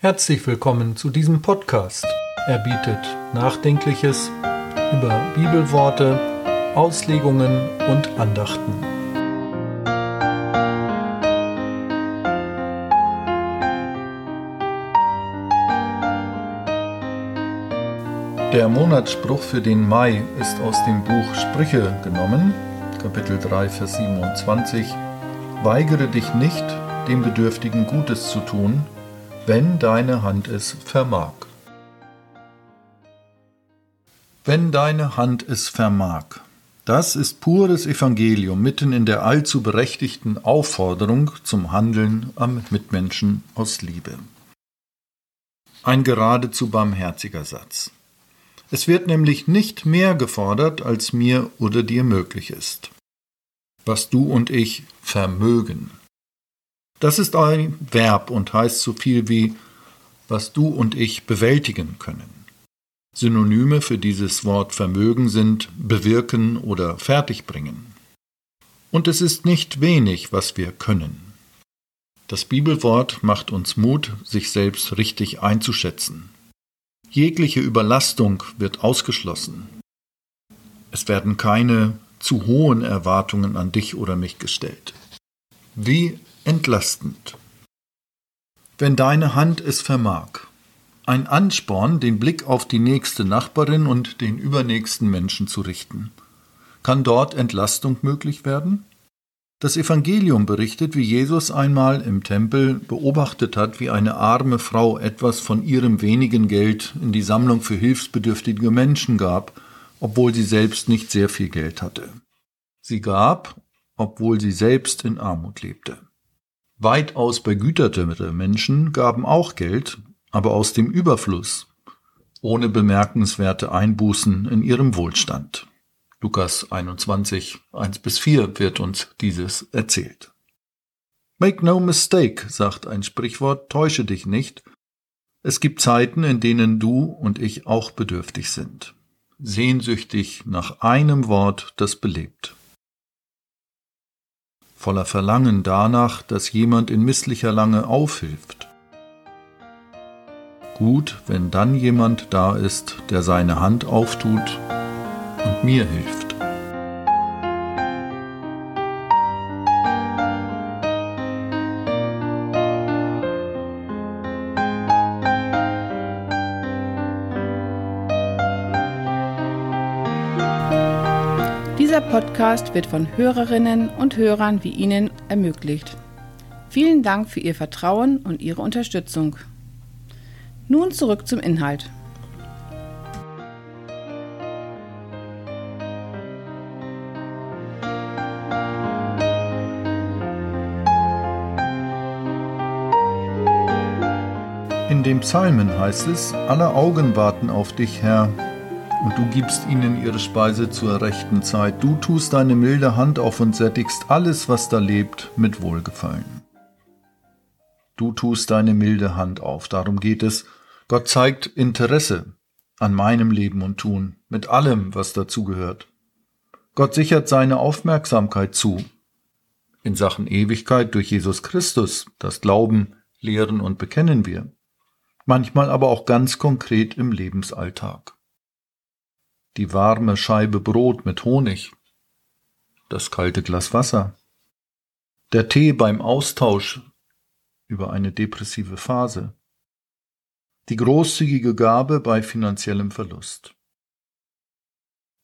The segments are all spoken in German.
Herzlich willkommen zu diesem Podcast. Er bietet Nachdenkliches über Bibelworte, Auslegungen und Andachten. Der Monatsspruch für den Mai ist aus dem Buch Sprüche genommen, Kapitel 3, Vers 27. Weigere dich nicht, dem Bedürftigen Gutes zu tun, wenn deine Hand es vermag. Wenn deine Hand es vermag. Das ist pures Evangelium mitten in der allzu berechtigten Aufforderung zum Handeln am Mitmenschen aus Liebe. Ein geradezu barmherziger Satz. Es wird nämlich nicht mehr gefordert, als mir oder dir möglich ist. Was du und ich vermögen. Das ist ein Verb und heißt so viel wie was du und ich bewältigen können. Synonyme für dieses Wort Vermögen sind bewirken oder fertigbringen. Und es ist nicht wenig, was wir können. Das Bibelwort macht uns Mut, sich selbst richtig einzuschätzen. Jegliche Überlastung wird ausgeschlossen. Es werden keine zu hohen Erwartungen an dich oder mich gestellt. Wie entlastend. Wenn deine Hand es vermag. Ein Ansporn, den Blick auf die nächste Nachbarin und den übernächsten Menschen zu richten. Kann dort Entlastung möglich werden? Das Evangelium berichtet, wie Jesus einmal im Tempel beobachtet hat, wie eine arme Frau etwas von ihrem wenigen Geld in die Sammlung für hilfsbedürftige Menschen gab, obwohl sie selbst nicht sehr viel Geld hatte. Sie gab, obwohl sie selbst in Armut lebte. Weitaus begüterte Menschen gaben auch Geld, aber aus dem Überfluss, ohne bemerkenswerte Einbußen in ihrem Wohlstand. Lukas 21, 1 bis 4 wird uns dieses erzählt. Make no mistake, sagt ein Sprichwort, täusche dich nicht. Es gibt Zeiten, in denen du und ich auch bedürftig sind, sehnsüchtig nach einem Wort, das belebt voller Verlangen danach, dass jemand in misslicher Lange aufhilft. Gut, wenn dann jemand da ist, der seine Hand auftut und mir hilft. Dieser Podcast wird von Hörerinnen und Hörern wie Ihnen ermöglicht. Vielen Dank für Ihr Vertrauen und Ihre Unterstützung. Nun zurück zum Inhalt. In dem Psalmen heißt es, alle Augen warten auf dich, Herr, und du gibst ihnen ihre Speise zur rechten Zeit. Du tust deine milde Hand auf und sättigst alles, was da lebt, mit Wohlgefallen. Du tust deine milde Hand auf, darum geht es. Gott zeigt Interesse an meinem Leben und Tun, mit allem, was dazugehört. Gott sichert seine Aufmerksamkeit zu. In Sachen Ewigkeit durch Jesus Christus, das Glauben, Lehren und bekennen wir. Manchmal aber auch ganz konkret im Lebensalltag die warme Scheibe Brot mit Honig, das kalte Glas Wasser, der Tee beim Austausch über eine depressive Phase, die großzügige Gabe bei finanziellem Verlust.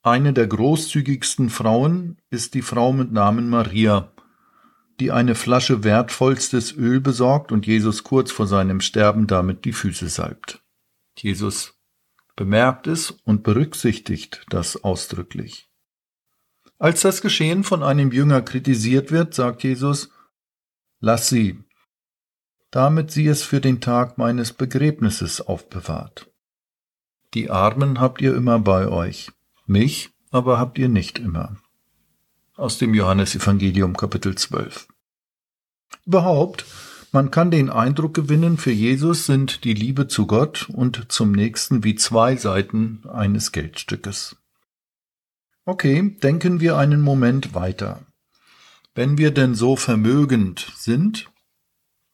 Eine der großzügigsten Frauen ist die Frau mit Namen Maria, die eine Flasche wertvollstes Öl besorgt und Jesus kurz vor seinem Sterben damit die Füße salbt. Jesus bemerkt es und berücksichtigt das ausdrücklich. Als das Geschehen von einem Jünger kritisiert wird, sagt Jesus, Lass sie, damit sie es für den Tag meines Begräbnisses aufbewahrt. Die Armen habt ihr immer bei euch, mich aber habt ihr nicht immer. Aus dem Johannesevangelium Kapitel 12. Überhaupt man kann den Eindruck gewinnen, für Jesus sind die Liebe zu Gott und zum Nächsten wie zwei Seiten eines Geldstückes. Okay, denken wir einen Moment weiter. Wenn wir denn so vermögend sind,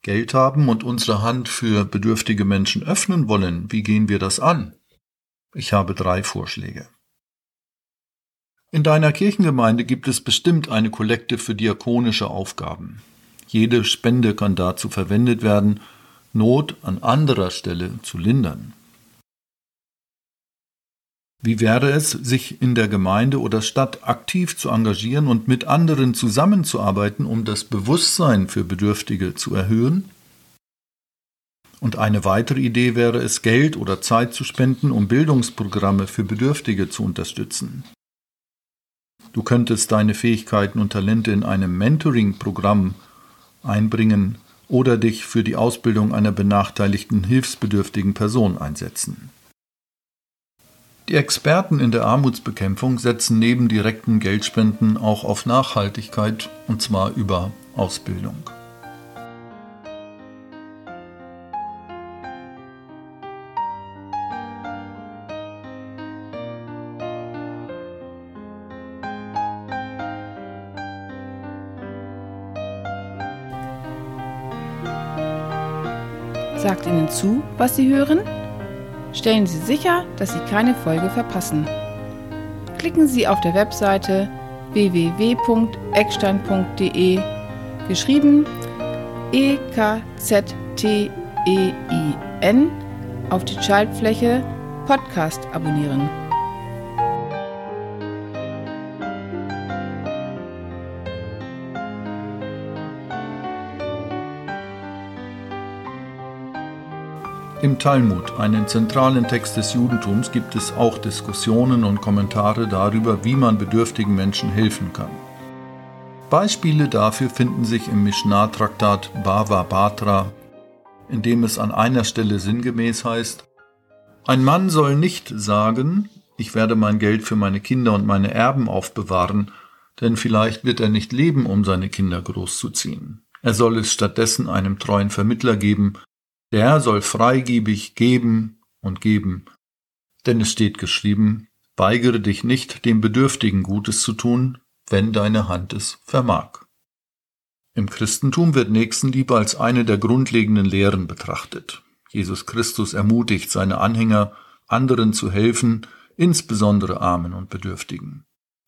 Geld haben und unsere Hand für bedürftige Menschen öffnen wollen, wie gehen wir das an? Ich habe drei Vorschläge. In deiner Kirchengemeinde gibt es bestimmt eine Kollekte für diakonische Aufgaben. Jede Spende kann dazu verwendet werden, Not an anderer Stelle zu lindern. Wie wäre es, sich in der Gemeinde oder Stadt aktiv zu engagieren und mit anderen zusammenzuarbeiten, um das Bewusstsein für Bedürftige zu erhöhen? Und eine weitere Idee wäre es, Geld oder Zeit zu spenden, um Bildungsprogramme für Bedürftige zu unterstützen. Du könntest deine Fähigkeiten und Talente in einem Mentoring-Programm einbringen oder dich für die Ausbildung einer benachteiligten hilfsbedürftigen Person einsetzen. Die Experten in der Armutsbekämpfung setzen neben direkten Geldspenden auch auf Nachhaltigkeit, und zwar über Ausbildung. Sagt Ihnen zu, was Sie hören? Stellen Sie sicher, dass Sie keine Folge verpassen. Klicken Sie auf der Webseite www.eckstein.de geschrieben E K Z T E I N auf die Schaltfläche Podcast abonnieren. Im Talmud, einen zentralen Text des Judentums, gibt es auch Diskussionen und Kommentare darüber, wie man bedürftigen Menschen helfen kann. Beispiele dafür finden sich im Mishnah-Traktat Bava Batra, in dem es an einer Stelle sinngemäß heißt, ein Mann soll nicht sagen, ich werde mein Geld für meine Kinder und meine Erben aufbewahren, denn vielleicht wird er nicht leben, um seine Kinder großzuziehen. Er soll es stattdessen einem treuen Vermittler geben, der soll freigebig geben und geben. Denn es steht geschrieben, weigere dich nicht, dem Bedürftigen Gutes zu tun, wenn deine Hand es vermag. Im Christentum wird Nächstenliebe als eine der grundlegenden Lehren betrachtet. Jesus Christus ermutigt seine Anhänger, anderen zu helfen, insbesondere Armen und Bedürftigen.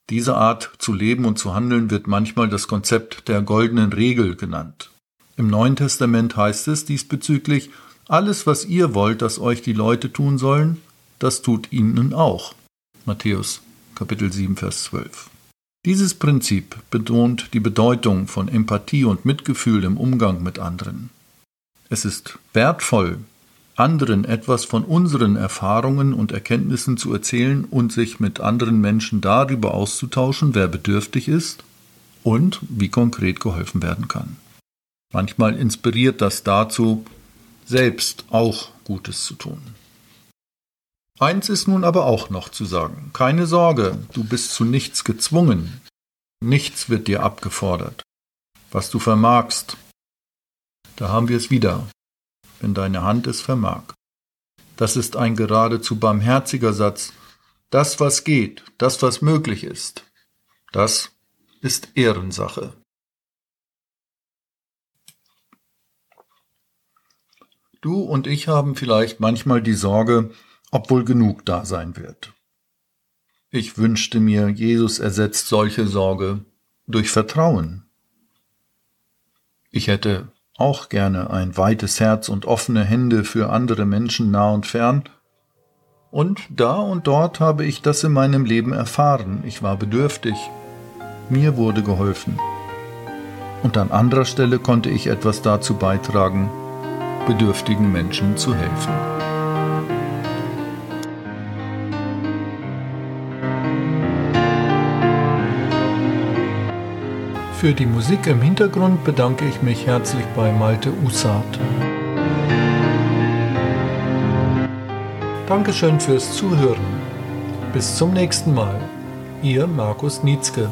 Diese Art zu leben und zu handeln wird manchmal das Konzept der goldenen Regel genannt. Im Neuen Testament heißt es diesbezüglich, alles, was ihr wollt, dass euch die Leute tun sollen, das tut ihnen auch. Matthäus Kapitel 7, Vers 12. Dieses Prinzip betont die Bedeutung von Empathie und Mitgefühl im Umgang mit anderen. Es ist wertvoll, anderen etwas von unseren Erfahrungen und Erkenntnissen zu erzählen und sich mit anderen Menschen darüber auszutauschen, wer bedürftig ist und wie konkret geholfen werden kann. Manchmal inspiriert das dazu, selbst auch Gutes zu tun. Eins ist nun aber auch noch zu sagen. Keine Sorge, du bist zu nichts gezwungen. Nichts wird dir abgefordert. Was du vermagst, da haben wir es wieder, wenn deine Hand es vermag. Das ist ein geradezu barmherziger Satz. Das, was geht, das, was möglich ist, das ist Ehrensache. Du und ich haben vielleicht manchmal die Sorge, ob wohl genug da sein wird. Ich wünschte mir, Jesus ersetzt solche Sorge durch Vertrauen. Ich hätte auch gerne ein weites Herz und offene Hände für andere Menschen nah und fern, und da und dort habe ich das in meinem Leben erfahren. Ich war bedürftig. Mir wurde geholfen. Und an anderer Stelle konnte ich etwas dazu beitragen, bedürftigen Menschen zu helfen. Für die Musik im Hintergrund bedanke ich mich herzlich bei Malte Usat. Dankeschön fürs Zuhören. Bis zum nächsten Mal. Ihr Markus Nietzke.